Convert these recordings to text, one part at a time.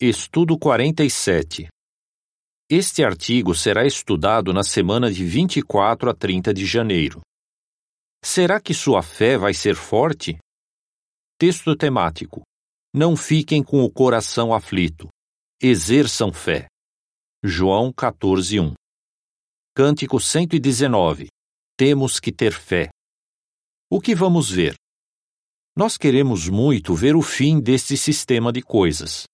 Estudo 47 Este artigo será estudado na semana de 24 a 30 de janeiro. Será que sua fé vai ser forte? Texto temático: Não fiquem com o coração aflito. Exerçam fé. João 14:1. Cântico 119. Temos que ter fé. O que vamos ver? Nós queremos muito ver o fim deste sistema de coisas.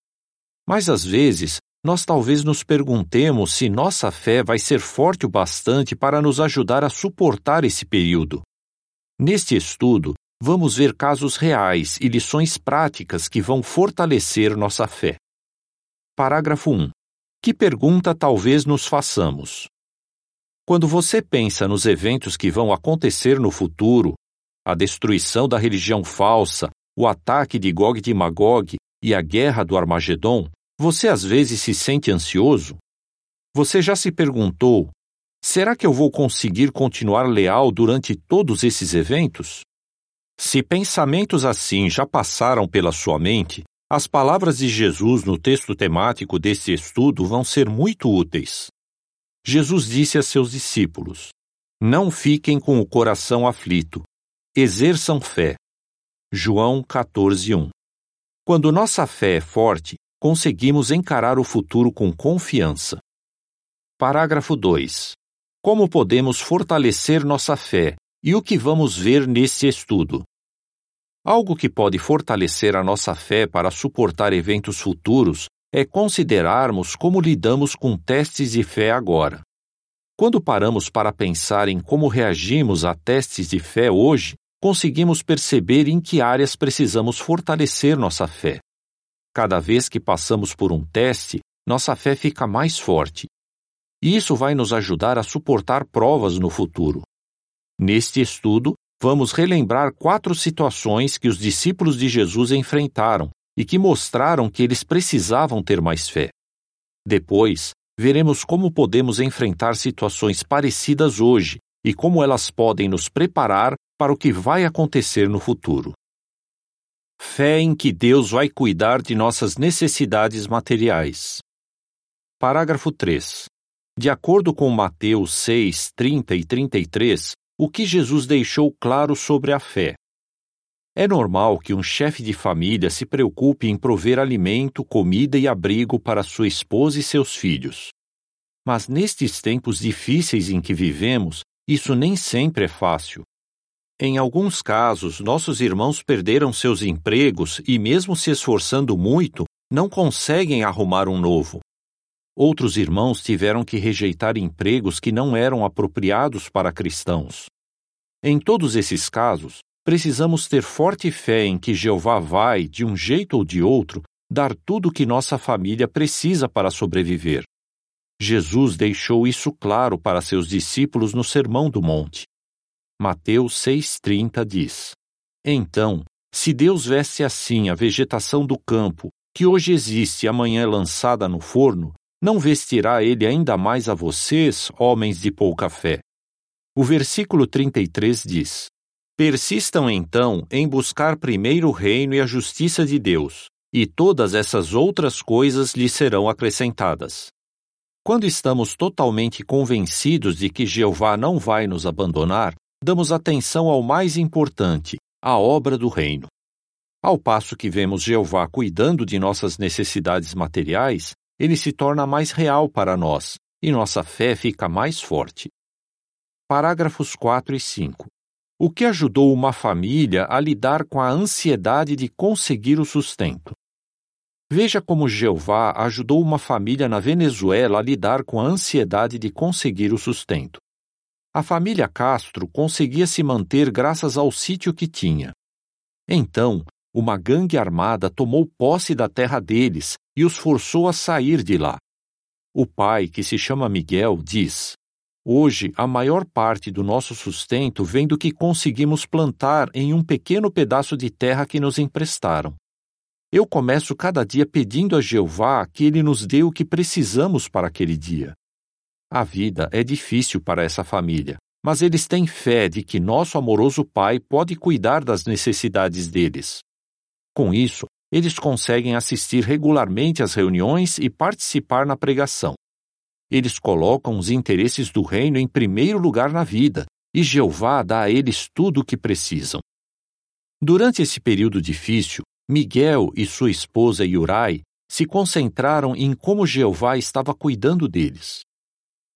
Mas às vezes, nós talvez nos perguntemos se nossa fé vai ser forte o bastante para nos ajudar a suportar esse período. Neste estudo, vamos ver casos reais e lições práticas que vão fortalecer nossa fé. Parágrafo 1. Que pergunta talvez nos façamos? Quando você pensa nos eventos que vão acontecer no futuro, a destruição da religião falsa, o ataque de Gog de Magog e a guerra do Armagedon, você às vezes se sente ansioso? Você já se perguntou: será que eu vou conseguir continuar leal durante todos esses eventos? Se pensamentos assim já passaram pela sua mente, as palavras de Jesus no texto temático deste estudo vão ser muito úteis. Jesus disse a seus discípulos: Não fiquem com o coração aflito, Exerçam fé. João 14:1. Quando nossa fé é forte, conseguimos encarar o futuro com confiança. Parágrafo 2. Como podemos fortalecer nossa fé e o que vamos ver nesse estudo? Algo que pode fortalecer a nossa fé para suportar eventos futuros é considerarmos como lidamos com testes de fé agora. Quando paramos para pensar em como reagimos a testes de fé hoje, conseguimos perceber em que áreas precisamos fortalecer nossa fé. Cada vez que passamos por um teste, nossa fé fica mais forte. E isso vai nos ajudar a suportar provas no futuro. Neste estudo, vamos relembrar quatro situações que os discípulos de Jesus enfrentaram e que mostraram que eles precisavam ter mais fé. Depois, veremos como podemos enfrentar situações parecidas hoje e como elas podem nos preparar para o que vai acontecer no futuro. Fé em que Deus vai cuidar de nossas necessidades materiais. Parágrafo 3. De acordo com Mateus 6, 30 e 33, o que Jesus deixou claro sobre a fé. É normal que um chefe de família se preocupe em prover alimento, comida e abrigo para sua esposa e seus filhos. Mas nestes tempos difíceis em que vivemos, isso nem sempre é fácil. Em alguns casos, nossos irmãos perderam seus empregos e, mesmo se esforçando muito, não conseguem arrumar um novo. Outros irmãos tiveram que rejeitar empregos que não eram apropriados para cristãos. Em todos esses casos, precisamos ter forte fé em que Jeová vai, de um jeito ou de outro, dar tudo o que nossa família precisa para sobreviver. Jesus deixou isso claro para seus discípulos no Sermão do Monte. Mateus 6,30 diz: Então, se Deus veste assim a vegetação do campo, que hoje existe e amanhã é lançada no forno, não vestirá ele ainda mais a vocês, homens de pouca fé? O versículo 33 diz: Persistam então em buscar primeiro o reino e a justiça de Deus, e todas essas outras coisas lhes serão acrescentadas. Quando estamos totalmente convencidos de que Jeová não vai nos abandonar, damos atenção ao mais importante, a obra do reino. Ao passo que vemos Jeová cuidando de nossas necessidades materiais, ele se torna mais real para nós e nossa fé fica mais forte. Parágrafos 4 e 5. O que ajudou uma família a lidar com a ansiedade de conseguir o sustento? Veja como Jeová ajudou uma família na Venezuela a lidar com a ansiedade de conseguir o sustento. A família Castro conseguia se manter graças ao sítio que tinha. Então, uma gangue armada tomou posse da terra deles e os forçou a sair de lá. O pai, que se chama Miguel, diz: Hoje, a maior parte do nosso sustento vem do que conseguimos plantar em um pequeno pedaço de terra que nos emprestaram. Eu começo cada dia pedindo a Jeová que ele nos dê o que precisamos para aquele dia. A vida é difícil para essa família, mas eles têm fé de que nosso amoroso Pai pode cuidar das necessidades deles. Com isso, Eles conseguem assistir regularmente às reuniões e participar na pregação. Eles colocam os interesses do reino em primeiro lugar na vida, e Jeová dá a eles tudo o que precisam. Durante esse período difícil, Miguel e sua esposa Yurai se concentraram em como Jeová estava cuidando deles.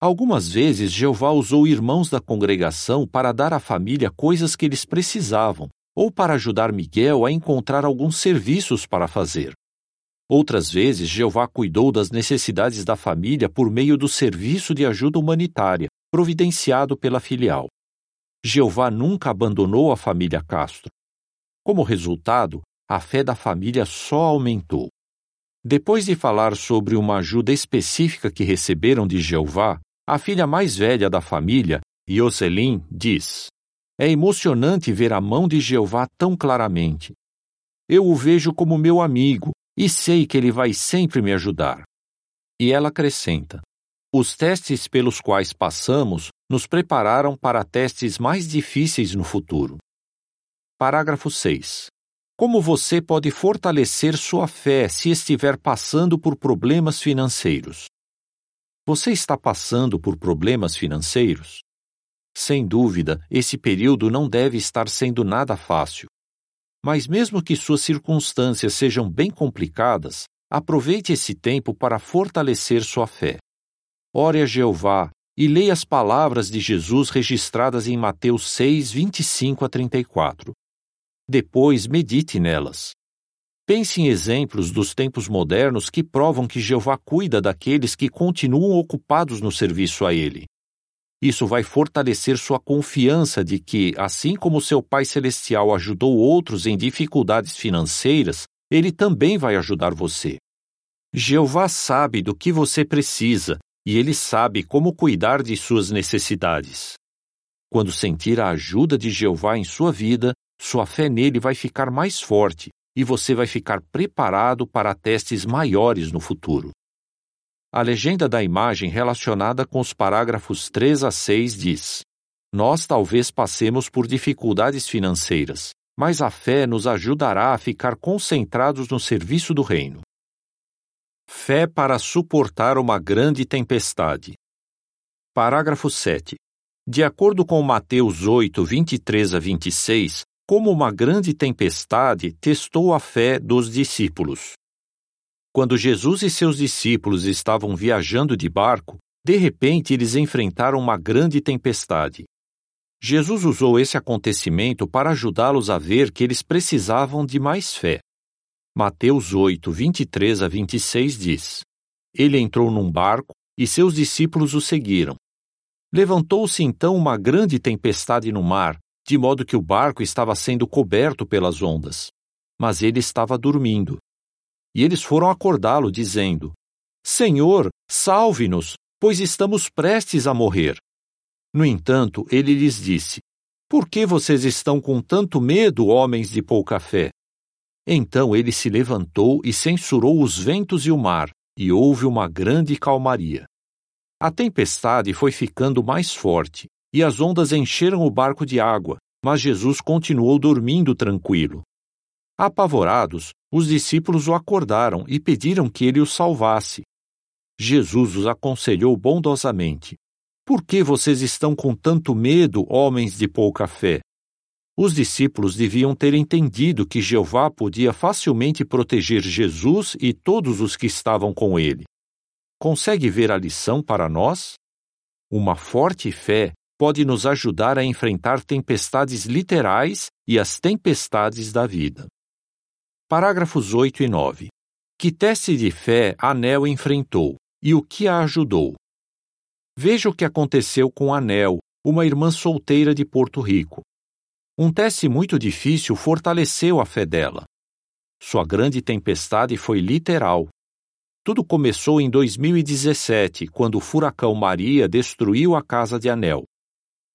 Algumas vezes Jeová usou irmãos da congregação para dar à família coisas que eles precisavam, ou para ajudar Miguel a encontrar alguns serviços para fazer. Outras vezes, Jeová cuidou das necessidades da família por meio do serviço de ajuda humanitária, providenciado pela filial. Jeová nunca abandonou a família Castro. Como resultado, a fé da família só aumentou. Depois de falar sobre uma ajuda específica que receberam de Jeová, a filha mais velha da família, Yoselin, diz: É emocionante ver a mão de Jeová tão claramente. Eu o vejo como meu amigo e sei que ele vai sempre me ajudar. E ela acrescenta: Os testes pelos quais passamos nos prepararam para testes mais difíceis no futuro. Parágrafo 6. Como você pode fortalecer sua fé se estiver passando por problemas financeiros? Você está passando por problemas financeiros? Sem dúvida, esse período não deve estar sendo nada fácil. Mas, mesmo que suas circunstâncias sejam bem complicadas, aproveite esse tempo para fortalecer sua fé. Ore a Jeová e leia as palavras de Jesus registradas em Mateus 6, 25 a 34. Depois, medite nelas. Pense em exemplos dos tempos modernos que provam que Jeová cuida daqueles que continuam ocupados no serviço a Ele. Isso vai fortalecer sua confiança de que, assim como seu Pai Celestial ajudou outros em dificuldades financeiras, Ele também vai ajudar você. Jeová sabe do que você precisa e Ele sabe como cuidar de suas necessidades. Quando sentir a ajuda de Jeová em sua vida, sua fé nele vai ficar mais forte e você vai ficar preparado para testes maiores no futuro. A legenda da imagem relacionada com os parágrafos 3 a 6 diz: Nós talvez passemos por dificuldades financeiras, mas a fé nos ajudará a ficar concentrados no serviço do reino. Fé para suportar uma grande tempestade. Parágrafo 7. De acordo com Mateus 8, 23 a 26, como uma grande tempestade testou a fé dos discípulos. Quando Jesus e seus discípulos estavam viajando de barco, de repente eles enfrentaram uma grande tempestade. Jesus usou esse acontecimento para ajudá-los a ver que eles precisavam de mais fé. Mateus 8, 23 a 26 diz: Ele entrou num barco e seus discípulos o seguiram. Levantou-se então uma grande tempestade no mar, de modo que o barco estava sendo coberto pelas ondas. Mas ele estava dormindo. E eles foram acordá-lo, dizendo: Senhor, salve-nos, pois estamos prestes a morrer. No entanto, ele lhes disse: Por que vocês estão com tanto medo, homens de pouca fé? Então ele se levantou e censurou os ventos e o mar, e houve uma grande calmaria. A tempestade foi ficando mais forte, e as ondas encheram o barco de água, mas Jesus continuou dormindo tranquilo. Apavorados, os discípulos o acordaram e pediram que ele os salvasse. Jesus os aconselhou bondosamente: Por que vocês estão com tanto medo, homens de pouca fé? Os discípulos deviam ter entendido que Jeová podia facilmente proteger Jesus e todos os que estavam com ele. Consegue ver a lição para nós? Uma forte fé pode nos ajudar a enfrentar tempestades literais e as tempestades da vida. Parágrafos 8 e 9. Que teste de fé Anel enfrentou e o que a ajudou? Veja o que aconteceu com Anel, uma irmã solteira de Porto Rico. Um teste muito difícil fortaleceu a fé dela. Sua grande tempestade foi literal. Tudo começou em 2017, quando o furacão Maria destruiu a casa de Anel.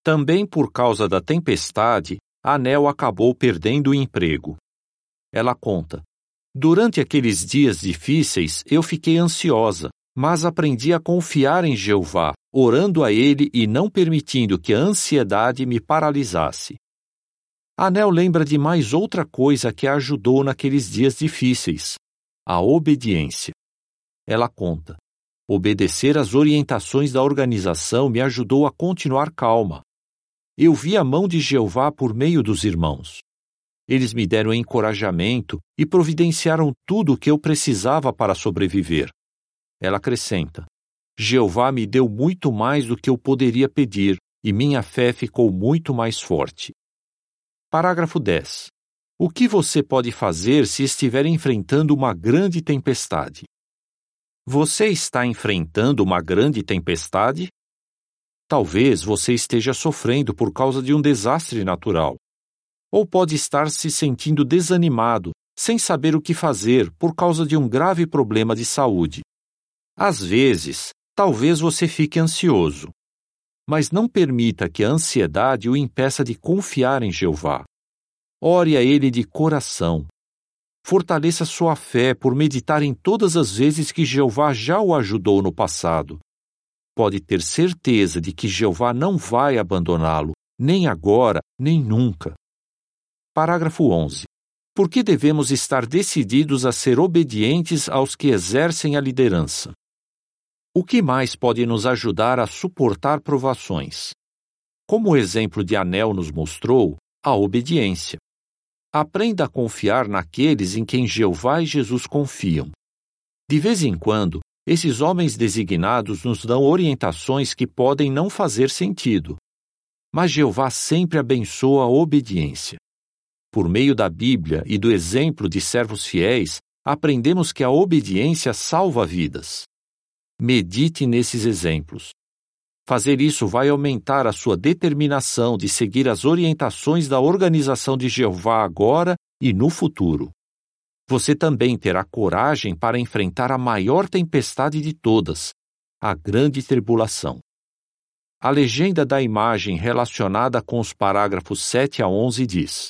Também por causa da tempestade, Anel acabou perdendo o emprego. Ela conta: Durante aqueles dias difíceis, eu fiquei ansiosa, mas aprendi a confiar em Jeová, orando a Ele e não permitindo que a ansiedade me paralisasse. Anel lembra de mais outra coisa que a ajudou naqueles dias difíceis: a obediência. Ela conta: obedecer às orientações da organização me ajudou a continuar calma. Eu vi a mão de Jeová por meio dos irmãos. Eles me deram encorajamento e providenciaram tudo o que eu precisava para sobreviver. Ela acrescenta: Jeová me deu muito mais do que eu poderia pedir, e minha fé ficou muito mais forte. Parágrafo 10. O que você pode fazer se estiver enfrentando uma grande tempestade? Você está enfrentando uma grande tempestade? Talvez você esteja sofrendo por causa de um desastre natural. Ou pode estar se sentindo desanimado, sem saber o que fazer por causa de um grave problema de saúde. Às vezes, talvez você fique ansioso mas não permita que a ansiedade o impeça de confiar em Jeová. Ore a Ele de coração. Fortaleça sua fé por meditar em todas as vezes que Jeová já o ajudou no passado. Pode ter certeza de que Jeová não vai abandoná-lo, nem agora, nem nunca. Parágrafo 11. Por que devemos estar decididos a ser obedientes aos que exercem a liderança? O que mais pode nos ajudar a suportar provações? Como o exemplo de Anel nos mostrou, a obediência. Aprenda a confiar naqueles em quem Jeová e Jesus confiam. De vez em quando, esses homens designados nos dão orientações que podem não fazer sentido. Mas Jeová sempre abençoa a obediência. Por meio da Bíblia e do exemplo de servos fiéis, aprendemos que a obediência salva vidas. Medite nesses exemplos. Fazer isso vai aumentar a sua determinação de seguir as orientações da organização de Jeová agora e no futuro. Você também terá coragem para enfrentar a maior tempestade de todas, a grande tribulação. A legenda da imagem relacionada com os parágrafos 7 a 11 diz: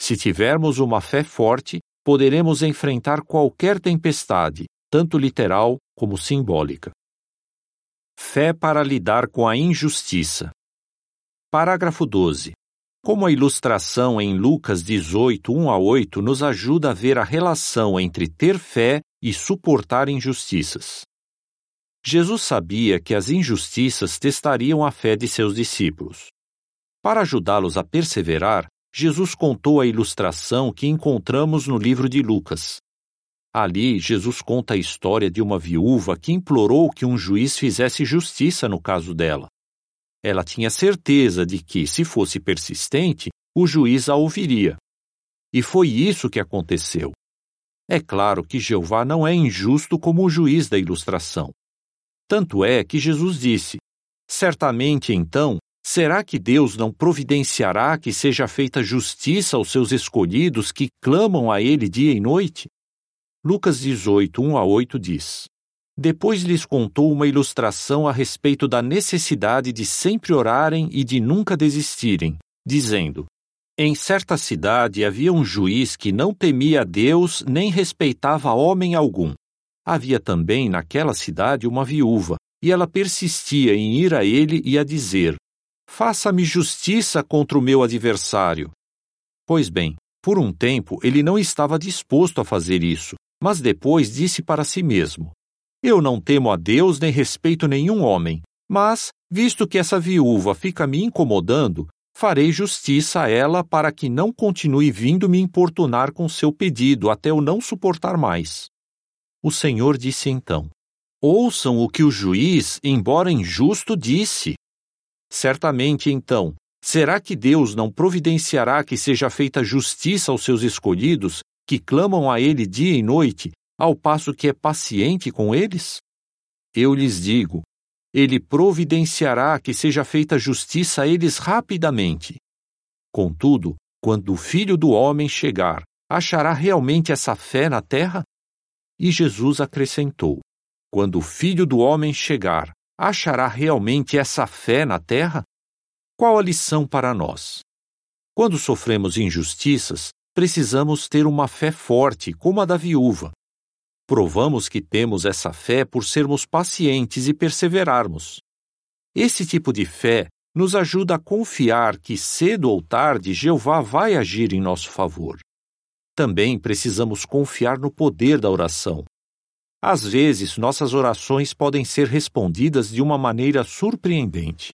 Se tivermos uma fé forte, poderemos enfrentar qualquer tempestade, tanto literal como simbólica. Fé para lidar com a injustiça. Parágrafo 12. Como a ilustração em Lucas 18, 1 a 8 nos ajuda a ver a relação entre ter fé e suportar injustiças. Jesus sabia que as injustiças testariam a fé de seus discípulos. Para ajudá-los a perseverar, Jesus contou a ilustração que encontramos no livro de Lucas, Ali, Jesus conta a história de uma viúva que implorou que um juiz fizesse justiça no caso dela. Ela tinha certeza de que, se fosse persistente, o juiz a ouviria. E foi isso que aconteceu. É claro que Jeová não é injusto como o juiz da ilustração. Tanto é que Jesus disse: Certamente então, será que Deus não providenciará que seja feita justiça aos seus escolhidos que clamam a Ele dia e noite? Lucas 18, 1 a 8 diz: Depois lhes contou uma ilustração a respeito da necessidade de sempre orarem e de nunca desistirem, dizendo: Em certa cidade havia um juiz que não temia a Deus nem respeitava homem algum. Havia também naquela cidade uma viúva, e ela persistia em ir a ele e a dizer: Faça-me justiça contra o meu adversário. Pois bem, por um tempo ele não estava disposto a fazer isso, mas depois disse para si mesmo: Eu não temo a Deus nem respeito nenhum homem, mas, visto que essa viúva fica me incomodando, farei justiça a ela para que não continue vindo me importunar com seu pedido até eu não suportar mais. O Senhor disse então: Ouçam o que o juiz, embora injusto, disse. Certamente então, será que Deus não providenciará que seja feita justiça aos seus escolhidos que clamam a ele dia e noite, ao passo que é paciente com eles? Eu lhes digo: ele providenciará que seja feita justiça a eles rapidamente. Contudo, quando o filho do homem chegar, achará realmente essa fé na terra? E Jesus acrescentou: Quando o filho do homem chegar, achará realmente essa fé na terra? Qual a lição para nós? Quando sofremos injustiças, precisamos ter uma fé forte, como a da viúva. Provamos que temos essa fé por sermos pacientes e perseverarmos. Esse tipo de fé nos ajuda a confiar que cedo ou tarde Jeová vai agir em nosso favor. Também precisamos confiar no poder da oração. Às vezes, nossas orações podem ser respondidas de uma maneira surpreendente.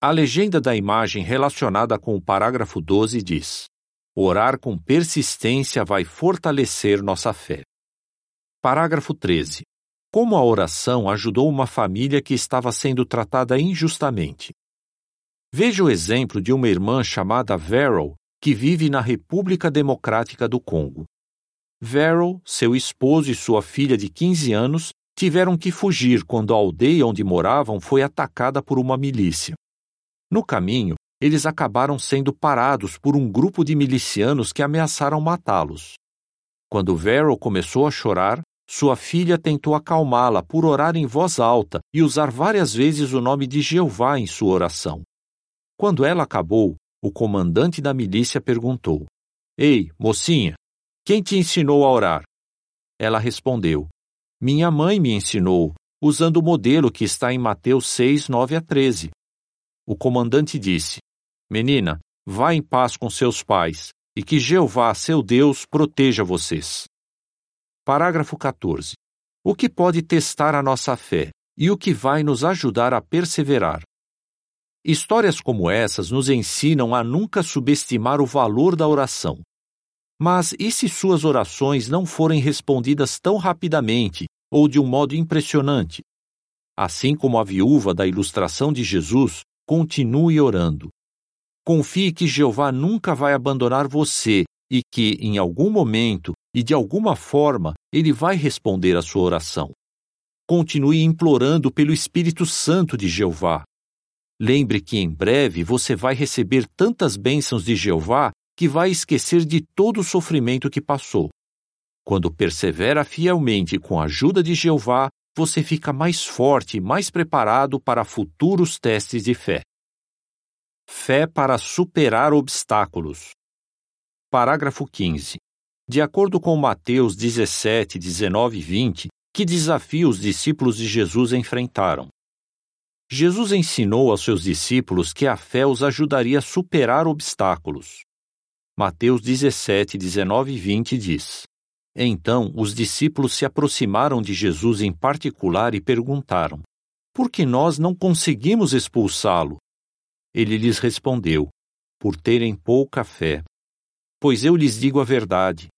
A legenda da imagem relacionada com o parágrafo 12 diz: Orar com persistência vai fortalecer nossa fé. Parágrafo 13. Como a oração ajudou uma família que estava sendo tratada injustamente. Veja o exemplo de uma irmã chamada Verol, que vive na República Democrática do Congo. Verol, seu esposo e sua filha de 15 anos tiveram que fugir quando a aldeia onde moravam foi atacada por uma milícia. No caminho, eles acabaram sendo parados por um grupo de milicianos que ameaçaram matá-los. Quando Verol começou a chorar, sua filha tentou acalmá-la por orar em voz alta e usar várias vezes o nome de Jeová em sua oração. Quando ela acabou, o comandante da milícia perguntou: Ei, mocinha, quem te ensinou a orar? Ela respondeu: Minha mãe me ensinou, usando o modelo que está em Mateus 6, 9 a 13. O comandante disse: Menina, vá em paz com seus pais, e que Jeová, seu Deus, proteja vocês. Parágrafo 14. O que pode testar a nossa fé e o que vai nos ajudar a perseverar? Histórias como essas nos ensinam a nunca subestimar o valor da oração. Mas e se suas orações não forem respondidas tão rapidamente ou de um modo impressionante? Assim como a viúva da ilustração de Jesus, continue orando. Confie que Jeová nunca vai abandonar você e que, em algum momento e de alguma forma, ele vai responder à sua oração. Continue implorando pelo Espírito Santo de Jeová, Lembre que em breve você vai receber tantas bênçãos de Jeová que vai esquecer de todo o sofrimento que passou. Quando persevera fielmente com a ajuda de Jeová, você fica mais forte e mais preparado para futuros testes de fé. Fé para superar obstáculos. Parágrafo 15. De acordo com Mateus 17, 19 e 20, que desafio os discípulos de Jesus enfrentaram? Jesus ensinou aos seus discípulos que a fé os ajudaria a superar obstáculos. Mateus 17, 19 e 20 diz: Então os discípulos se aproximaram de Jesus em particular e perguntaram: Por que nós não conseguimos expulsá-lo? Ele lhes respondeu: Por terem pouca fé. Pois eu lhes digo a verdade: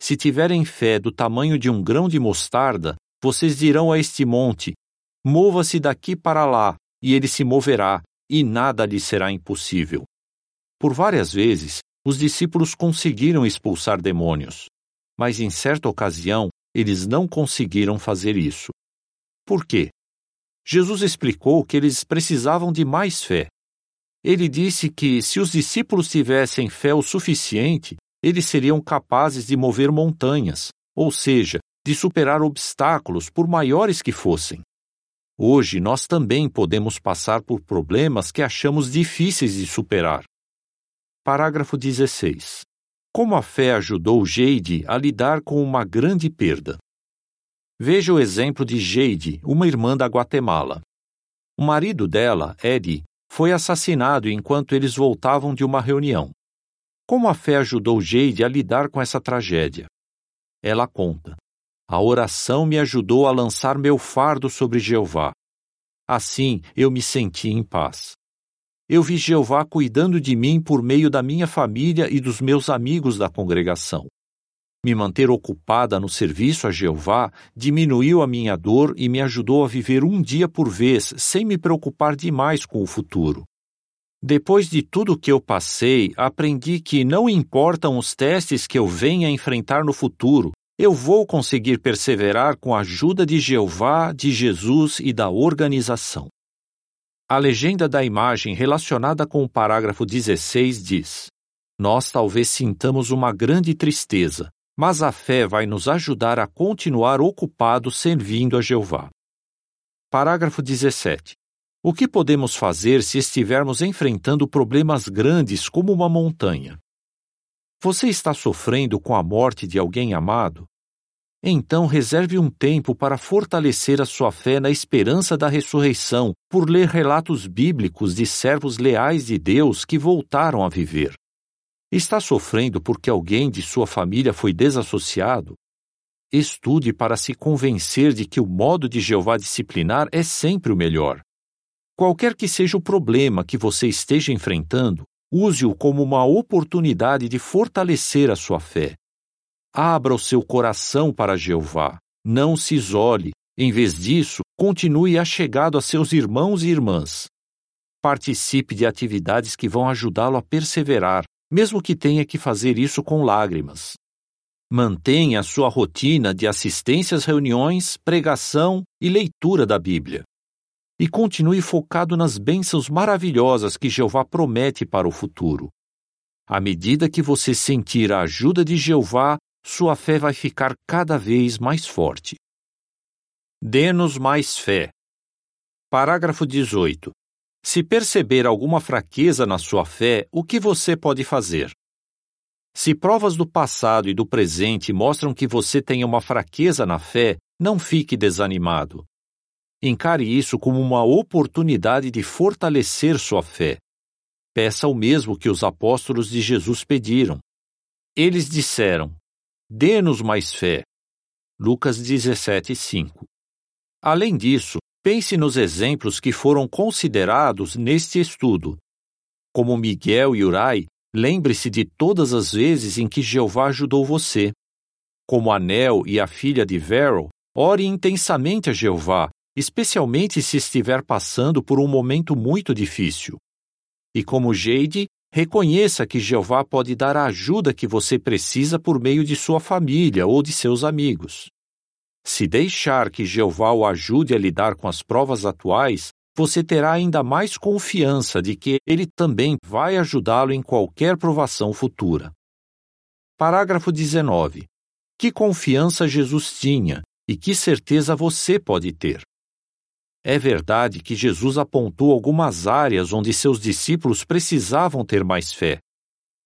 se tiverem fé do tamanho de um grão de mostarda, vocês dirão a este monte: Mova-se daqui para lá, e ele se moverá, e nada lhe será impossível. Por várias vezes, os discípulos conseguiram expulsar demônios, mas em certa ocasião eles não conseguiram fazer isso. Por quê? Jesus explicou que eles precisavam de mais fé. Ele disse que, se os discípulos tivessem fé o suficiente, eles seriam capazes de mover montanhas, ou seja, de superar obstáculos, por maiores que fossem. Hoje nós também podemos passar por problemas que achamos difíceis de superar. Parágrafo 16. Como a fé ajudou Jade a lidar com uma grande perda? Veja o exemplo de Jade, uma irmã da Guatemala. O marido dela, Eddie, foi assassinado enquanto eles voltavam de uma reunião. Como a fé ajudou Jade a lidar com essa tragédia? Ela conta: a oração me ajudou a lançar meu fardo sobre Jeová. Assim eu me senti em paz. Eu vi Jeová cuidando de mim por meio da minha família e dos meus amigos da congregação. Me manter ocupada no serviço a Jeová diminuiu a minha dor e me ajudou a viver um dia por vez sem me preocupar demais com o futuro. Depois de tudo que eu passei, aprendi que não importam os testes que eu venha enfrentar no futuro, eu vou conseguir perseverar com a ajuda de Jeová, de Jesus e da organização. A legenda da imagem relacionada com o parágrafo 16 diz: Nós talvez sintamos uma grande tristeza, mas a fé vai nos ajudar a continuar ocupados servindo a Jeová. Parágrafo 17. O que podemos fazer se estivermos enfrentando problemas grandes como uma montanha? Você está sofrendo com a morte de alguém amado? Então reserve um tempo para fortalecer a sua fé na esperança da ressurreição, por ler relatos bíblicos de servos leais de Deus que voltaram a viver. Está sofrendo porque alguém de sua família foi desassociado? Estude para se convencer de que o modo de Jeová disciplinar é sempre o melhor. Qualquer que seja o problema que você esteja enfrentando, use-o como uma oportunidade de fortalecer a sua fé. Abra o seu coração para Jeová. Não se isole. Em vez disso, continue achegado a seus irmãos e irmãs. Participe de atividades que vão ajudá-lo a perseverar, mesmo que tenha que fazer isso com lágrimas. Mantenha a sua rotina de assistência às reuniões, pregação e leitura da Bíblia. E continue focado nas bênçãos maravilhosas que Jeová promete para o futuro. À medida que você sentir a ajuda de Jeová, sua fé vai ficar cada vez mais forte. Dê-nos mais fé. Parágrafo 18. Se perceber alguma fraqueza na sua fé, o que você pode fazer? Se provas do passado e do presente mostram que você tem uma fraqueza na fé, não fique desanimado. Encare isso como uma oportunidade de fortalecer sua fé. Peça o mesmo que os apóstolos de Jesus pediram. Eles disseram: Dê-nos mais fé. Lucas 17, 5. Além disso, pense nos exemplos que foram considerados neste estudo. Como Miguel e Urai, Lembre-se de todas as vezes em que Jeová ajudou você. Como Anel e a filha de Verol, ore intensamente a Jeová, especialmente se estiver passando por um momento muito difícil. E como Jade, reconheça que Jeová pode dar a ajuda que você precisa por meio de sua família ou de seus amigos. Se deixar que Jeová o ajude a lidar com as provas atuais, você terá ainda mais confiança de que ele também vai ajudá-lo em qualquer provação futura. Parágrafo 19. Que confiança Jesus tinha e que certeza você pode ter? É verdade que Jesus apontou algumas áreas onde seus discípulos precisavam ter mais fé.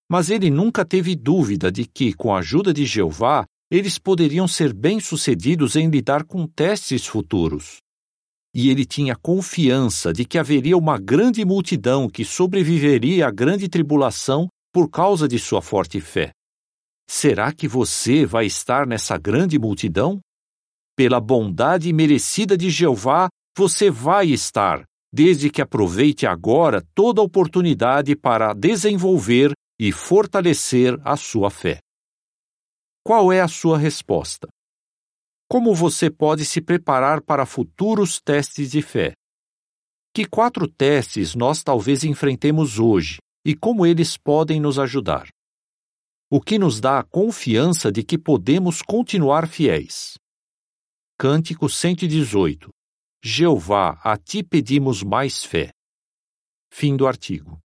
Mas ele nunca teve dúvida de que, com a ajuda de Jeová, eles poderiam ser bem-sucedidos em lidar com testes futuros e ele tinha confiança de que haveria uma grande multidão que sobreviveria à grande tribulação por causa de sua forte fé. Será que você vai estar nessa grande multidão? Pela bondade merecida de Jeová, você vai estar, desde que aproveite agora toda oportunidade para desenvolver e fortalecer a sua fé. Qual é a sua resposta? Como você pode se preparar para futuros testes de fé? Que quatro testes nós talvez enfrentemos hoje e como eles podem nos ajudar? O que nos dá a confiança de que podemos continuar fiéis? Cântico 118 Jeová, a ti pedimos mais fé. Fim do artigo.